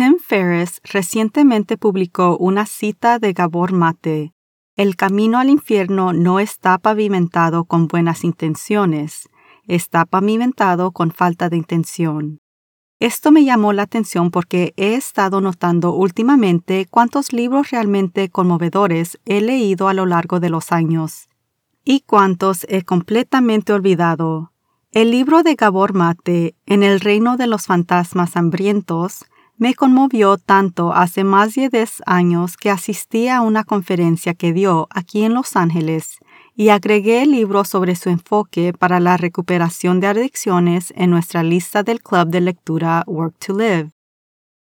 Tim Ferriss recientemente publicó una cita de Gabor Mate. El camino al infierno no está pavimentado con buenas intenciones, está pavimentado con falta de intención. Esto me llamó la atención porque he estado notando últimamente cuántos libros realmente conmovedores he leído a lo largo de los años y cuántos he completamente olvidado. El libro de Gabor Mate, En el reino de los fantasmas hambrientos, me conmovió tanto hace más de 10 años que asistí a una conferencia que dio aquí en Los Ángeles y agregué el libro sobre su enfoque para la recuperación de adicciones en nuestra lista del club de lectura Work to Live.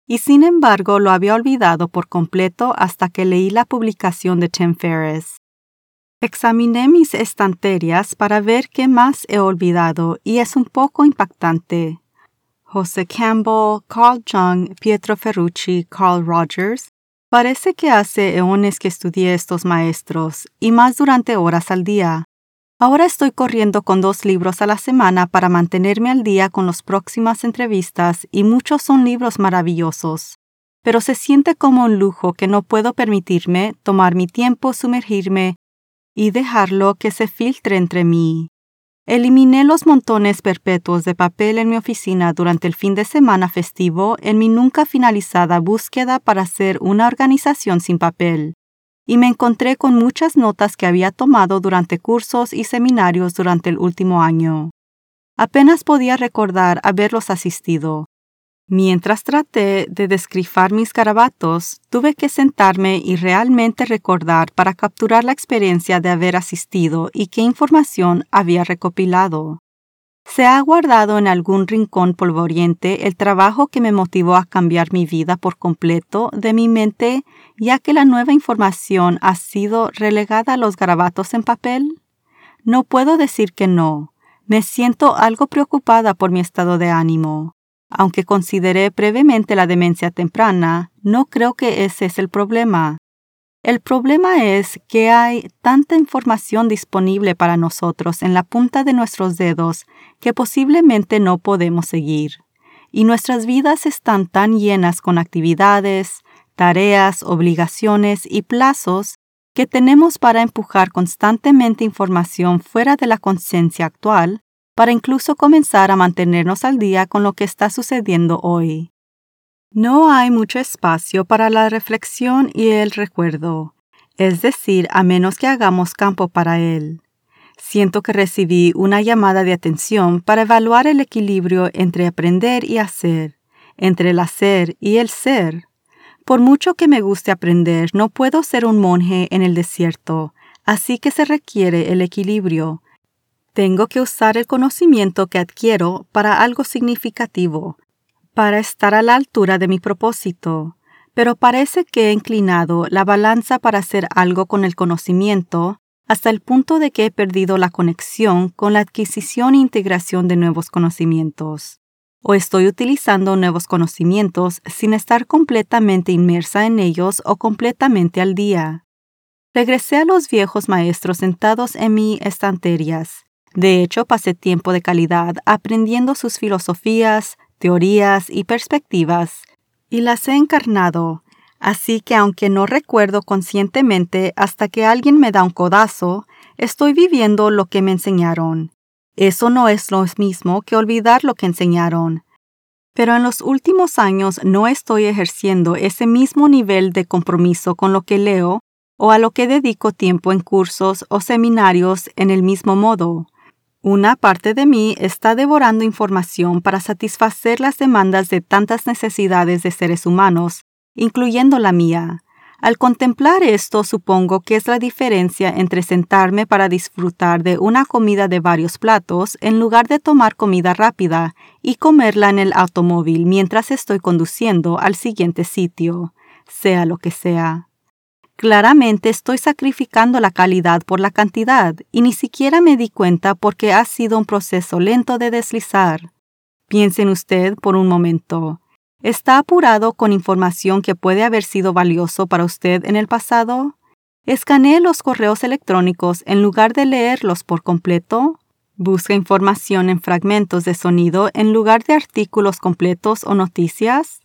Y sin embargo lo había olvidado por completo hasta que leí la publicación de Tim Ferriss. Examiné mis estanterías para ver qué más he olvidado y es un poco impactante. José Campbell, Carl Jung, Pietro Ferrucci, Carl Rogers. Parece que hace eones que estudié estos maestros, y más durante horas al día. Ahora estoy corriendo con dos libros a la semana para mantenerme al día con las próximas entrevistas y muchos son libros maravillosos. Pero se siente como un lujo que no puedo permitirme tomar mi tiempo, sumergirme y dejarlo que se filtre entre mí. Eliminé los montones perpetuos de papel en mi oficina durante el fin de semana festivo en mi nunca finalizada búsqueda para hacer una organización sin papel, y me encontré con muchas notas que había tomado durante cursos y seminarios durante el último año. Apenas podía recordar haberlos asistido, Mientras traté de descrifar mis garabatos, tuve que sentarme y realmente recordar para capturar la experiencia de haber asistido y qué información había recopilado. Se ha guardado en algún rincón polvoriente el trabajo que me motivó a cambiar mi vida por completo de mi mente, ya que la nueva información ha sido relegada a los garabatos en papel? No puedo decir que no. Me siento algo preocupada por mi estado de ánimo. Aunque consideré brevemente la demencia temprana, no creo que ese es el problema. El problema es que hay tanta información disponible para nosotros en la punta de nuestros dedos que posiblemente no podemos seguir. Y nuestras vidas están tan llenas con actividades, tareas, obligaciones y plazos que tenemos para empujar constantemente información fuera de la conciencia actual para incluso comenzar a mantenernos al día con lo que está sucediendo hoy. No hay mucho espacio para la reflexión y el recuerdo, es decir, a menos que hagamos campo para él. Siento que recibí una llamada de atención para evaluar el equilibrio entre aprender y hacer, entre el hacer y el ser. Por mucho que me guste aprender, no puedo ser un monje en el desierto, así que se requiere el equilibrio, tengo que usar el conocimiento que adquiero para algo significativo, para estar a la altura de mi propósito, pero parece que he inclinado la balanza para hacer algo con el conocimiento hasta el punto de que he perdido la conexión con la adquisición e integración de nuevos conocimientos. O estoy utilizando nuevos conocimientos sin estar completamente inmersa en ellos o completamente al día. Regresé a los viejos maestros sentados en mis estanterías de hecho, pasé tiempo de calidad aprendiendo sus filosofías, teorías y perspectivas, y las he encarnado, así que aunque no recuerdo conscientemente hasta que alguien me da un codazo, estoy viviendo lo que me enseñaron. Eso no es lo mismo que olvidar lo que enseñaron. Pero en los últimos años no estoy ejerciendo ese mismo nivel de compromiso con lo que leo o a lo que dedico tiempo en cursos o seminarios en el mismo modo. Una parte de mí está devorando información para satisfacer las demandas de tantas necesidades de seres humanos, incluyendo la mía. Al contemplar esto, supongo que es la diferencia entre sentarme para disfrutar de una comida de varios platos en lugar de tomar comida rápida y comerla en el automóvil mientras estoy conduciendo al siguiente sitio, sea lo que sea. Claramente estoy sacrificando la calidad por la cantidad y ni siquiera me di cuenta porque ha sido un proceso lento de deslizar. Piensen usted por un momento. ¿Está apurado con información que puede haber sido valioso para usted en el pasado? ¿Escanee los correos electrónicos en lugar de leerlos por completo? ¿Busca información en fragmentos de sonido en lugar de artículos completos o noticias?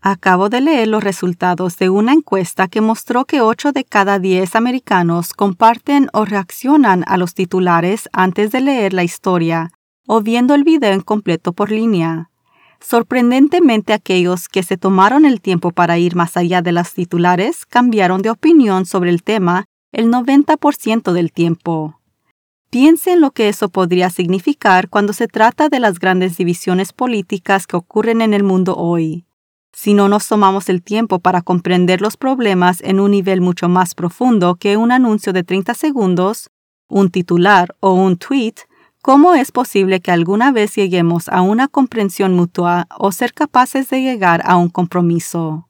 Acabo de leer los resultados de una encuesta que mostró que 8 de cada 10 americanos comparten o reaccionan a los titulares antes de leer la historia o viendo el video en completo por línea. Sorprendentemente aquellos que se tomaron el tiempo para ir más allá de las titulares cambiaron de opinión sobre el tema el 90% del tiempo. Piense en lo que eso podría significar cuando se trata de las grandes divisiones políticas que ocurren en el mundo hoy. Si no nos tomamos el tiempo para comprender los problemas en un nivel mucho más profundo que un anuncio de 30 segundos, un titular o un tweet, ¿Cómo es posible que alguna vez lleguemos a una comprensión mutua o ser capaces de llegar a un compromiso?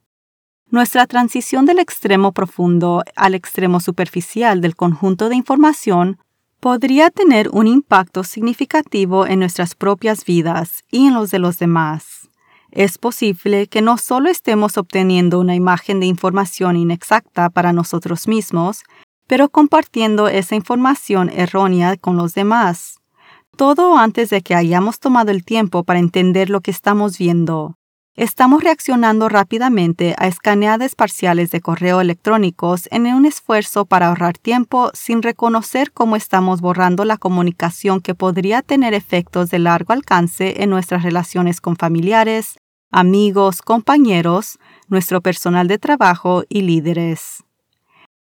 Nuestra transición del extremo profundo al extremo superficial del conjunto de información podría tener un impacto significativo en nuestras propias vidas y en los de los demás. Es posible que no solo estemos obteniendo una imagen de información inexacta para nosotros mismos, pero compartiendo esa información errónea con los demás todo antes de que hayamos tomado el tiempo para entender lo que estamos viendo. Estamos reaccionando rápidamente a escaneadas parciales de correo electrónicos en un esfuerzo para ahorrar tiempo sin reconocer cómo estamos borrando la comunicación que podría tener efectos de largo alcance en nuestras relaciones con familiares, amigos, compañeros, nuestro personal de trabajo y líderes.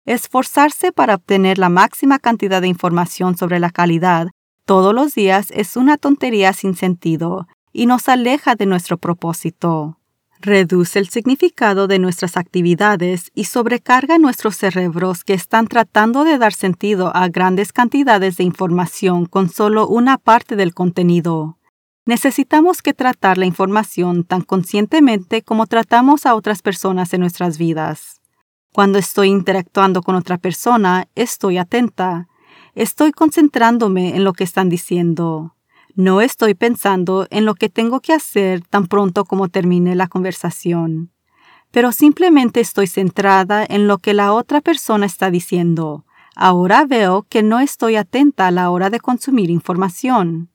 Esforzarse para obtener la máxima cantidad de información sobre la calidad todos los días es una tontería sin sentido y nos aleja de nuestro propósito. Reduce el significado de nuestras actividades y sobrecarga nuestros cerebros que están tratando de dar sentido a grandes cantidades de información con solo una parte del contenido. Necesitamos que tratar la información tan conscientemente como tratamos a otras personas en nuestras vidas. Cuando estoy interactuando con otra persona, estoy atenta, Estoy concentrándome en lo que están diciendo. No estoy pensando en lo que tengo que hacer tan pronto como termine la conversación, pero simplemente estoy centrada en lo que la otra persona está diciendo. Ahora veo que no estoy atenta a la hora de consumir información.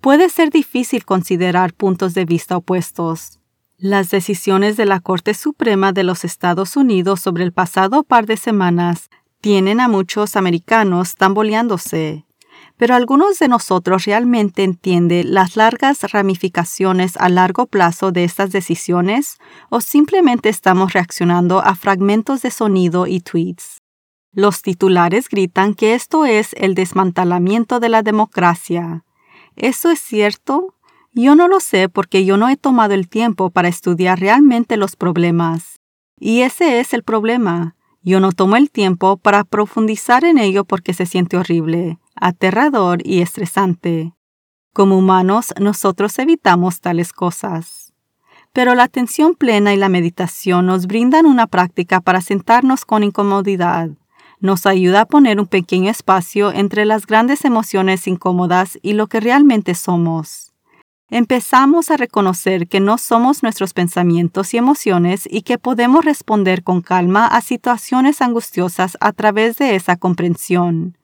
Puede ser difícil considerar puntos de vista opuestos. Las decisiones de la Corte Suprema de los Estados Unidos sobre el pasado par de semanas tienen a muchos americanos tamboleándose, pero algunos de nosotros realmente entienden las largas ramificaciones a largo plazo de estas decisiones o simplemente estamos reaccionando a fragmentos de sonido y tweets. Los titulares gritan que esto es el desmantelamiento de la democracia. ¿Eso es cierto? Yo no lo sé porque yo no he tomado el tiempo para estudiar realmente los problemas. Y ese es el problema. Yo no tomo el tiempo para profundizar en ello porque se siente horrible, aterrador y estresante. Como humanos, nosotros evitamos tales cosas. Pero la atención plena y la meditación nos brindan una práctica para sentarnos con incomodidad. Nos ayuda a poner un pequeño espacio entre las grandes emociones incómodas y lo que realmente somos empezamos a reconocer que no somos nuestros pensamientos y emociones y que podemos responder con calma a situaciones angustiosas a través de esa comprensión.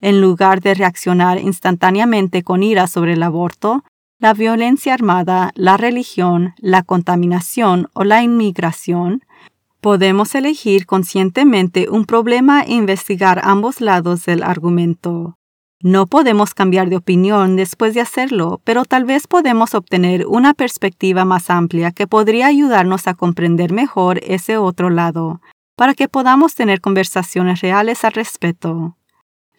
En lugar de reaccionar instantáneamente con ira sobre el aborto, la violencia armada, la religión, la contaminación o la inmigración, podemos elegir conscientemente un problema e investigar ambos lados del argumento. No podemos cambiar de opinión después de hacerlo, pero tal vez podemos obtener una perspectiva más amplia que podría ayudarnos a comprender mejor ese otro lado, para que podamos tener conversaciones reales al respecto.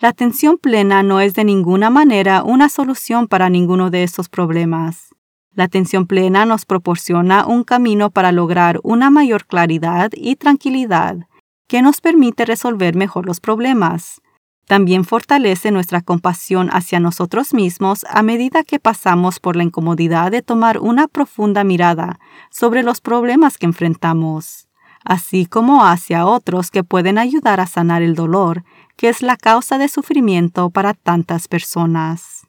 La atención plena no es de ninguna manera una solución para ninguno de estos problemas. La atención plena nos proporciona un camino para lograr una mayor claridad y tranquilidad que nos permite resolver mejor los problemas. También fortalece nuestra compasión hacia nosotros mismos a medida que pasamos por la incomodidad de tomar una profunda mirada sobre los problemas que enfrentamos, así como hacia otros que pueden ayudar a sanar el dolor que es la causa de sufrimiento para tantas personas.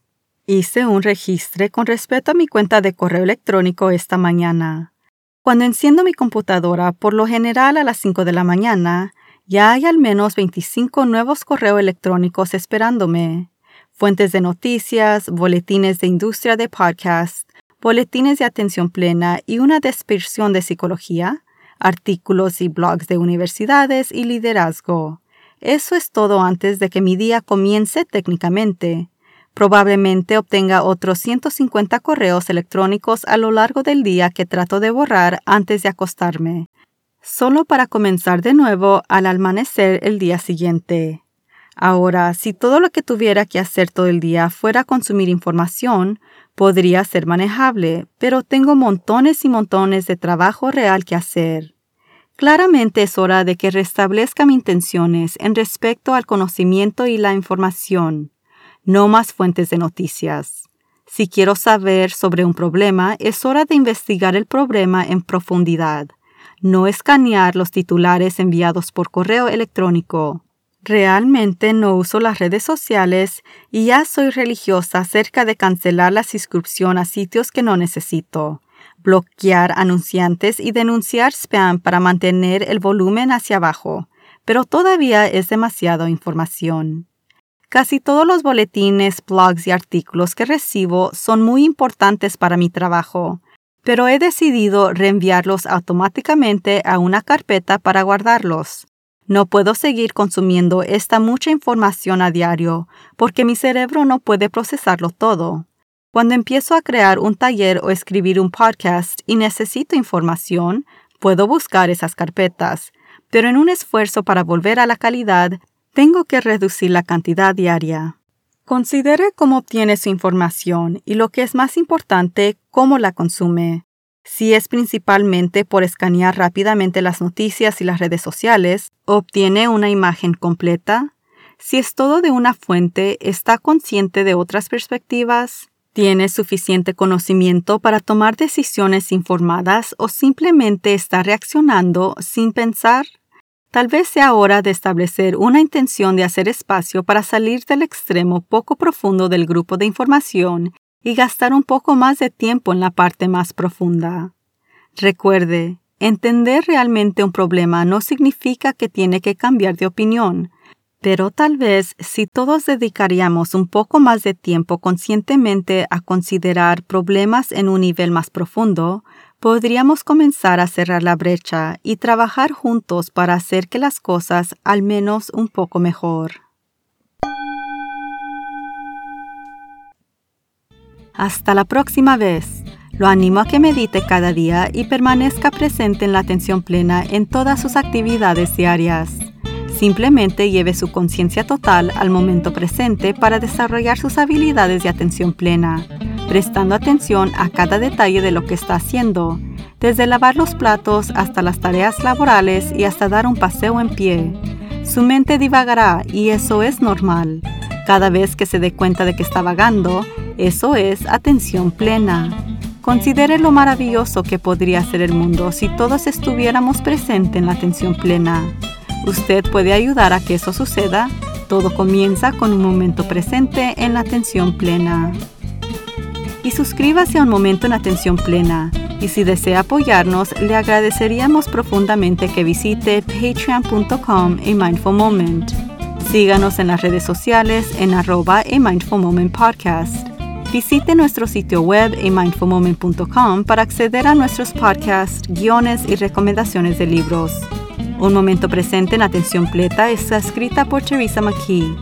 Hice un registro con respecto a mi cuenta de correo electrónico esta mañana. Cuando enciendo mi computadora, por lo general a las 5 de la mañana, ya hay al menos 25 nuevos correos electrónicos esperándome. Fuentes de noticias, boletines de industria de podcast, boletines de atención plena y una dispersión de psicología, artículos y blogs de universidades y liderazgo. Eso es todo antes de que mi día comience técnicamente. Probablemente obtenga otros 150 correos electrónicos a lo largo del día que trato de borrar antes de acostarme, solo para comenzar de nuevo al amanecer el día siguiente. Ahora, si todo lo que tuviera que hacer todo el día fuera consumir información, podría ser manejable, pero tengo montones y montones de trabajo real que hacer. Claramente es hora de que restablezca mis intenciones en respecto al conocimiento y la información no más fuentes de noticias. Si quiero saber sobre un problema, es hora de investigar el problema en profundidad, no escanear los titulares enviados por correo electrónico. Realmente no uso las redes sociales y ya soy religiosa acerca de cancelar la suscripción a sitios que no necesito, bloquear anunciantes y denunciar spam para mantener el volumen hacia abajo, pero todavía es demasiada información. Casi todos los boletines, blogs y artículos que recibo son muy importantes para mi trabajo, pero he decidido reenviarlos automáticamente a una carpeta para guardarlos. No puedo seguir consumiendo esta mucha información a diario porque mi cerebro no puede procesarlo todo. Cuando empiezo a crear un taller o escribir un podcast y necesito información, puedo buscar esas carpetas, pero en un esfuerzo para volver a la calidad, tengo que reducir la cantidad diaria. Considere cómo obtiene su información y lo que es más importante, cómo la consume. Si es principalmente por escanear rápidamente las noticias y las redes sociales, obtiene una imagen completa. Si es todo de una fuente, está consciente de otras perspectivas. ¿Tiene suficiente conocimiento para tomar decisiones informadas o simplemente está reaccionando sin pensar? Tal vez sea hora de establecer una intención de hacer espacio para salir del extremo poco profundo del grupo de información y gastar un poco más de tiempo en la parte más profunda. Recuerde, entender realmente un problema no significa que tiene que cambiar de opinión, pero tal vez si todos dedicaríamos un poco más de tiempo conscientemente a considerar problemas en un nivel más profundo, podríamos comenzar a cerrar la brecha y trabajar juntos para hacer que las cosas al menos un poco mejor. Hasta la próxima vez. Lo animo a que medite cada día y permanezca presente en la atención plena en todas sus actividades diarias. Simplemente lleve su conciencia total al momento presente para desarrollar sus habilidades de atención plena prestando atención a cada detalle de lo que está haciendo, desde lavar los platos hasta las tareas laborales y hasta dar un paseo en pie. Su mente divagará y eso es normal. Cada vez que se dé cuenta de que está vagando, eso es atención plena. Considere lo maravilloso que podría ser el mundo si todos estuviéramos presentes en la atención plena. Usted puede ayudar a que eso suceda. Todo comienza con un momento presente en la atención plena y suscríbase a Un Momento en Atención Plena. Y si desea apoyarnos, le agradeceríamos profundamente que visite patreon.com a Mindful. Síganos en las redes sociales en arroba a Mindful Moment Podcast. Visite nuestro sitio web amindfulmoment.com para acceder a nuestros podcasts, guiones y recomendaciones de libros. Un momento presente en atención plena está escrita por Teresa McKee.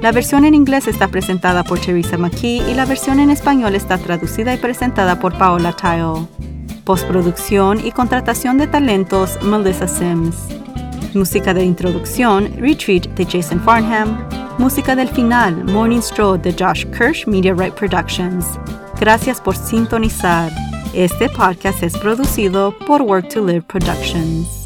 La versión en inglés está presentada por Teresa McKee y la versión en español está traducida y presentada por Paola Tile. Postproducción y contratación de talentos Melissa Sims. Música de introducción, Retreat de Jason Farnham. Música del final, Morning Stroll de Josh Kirsch Media Right Productions. Gracias por sintonizar. Este podcast es producido por Work to Live Productions.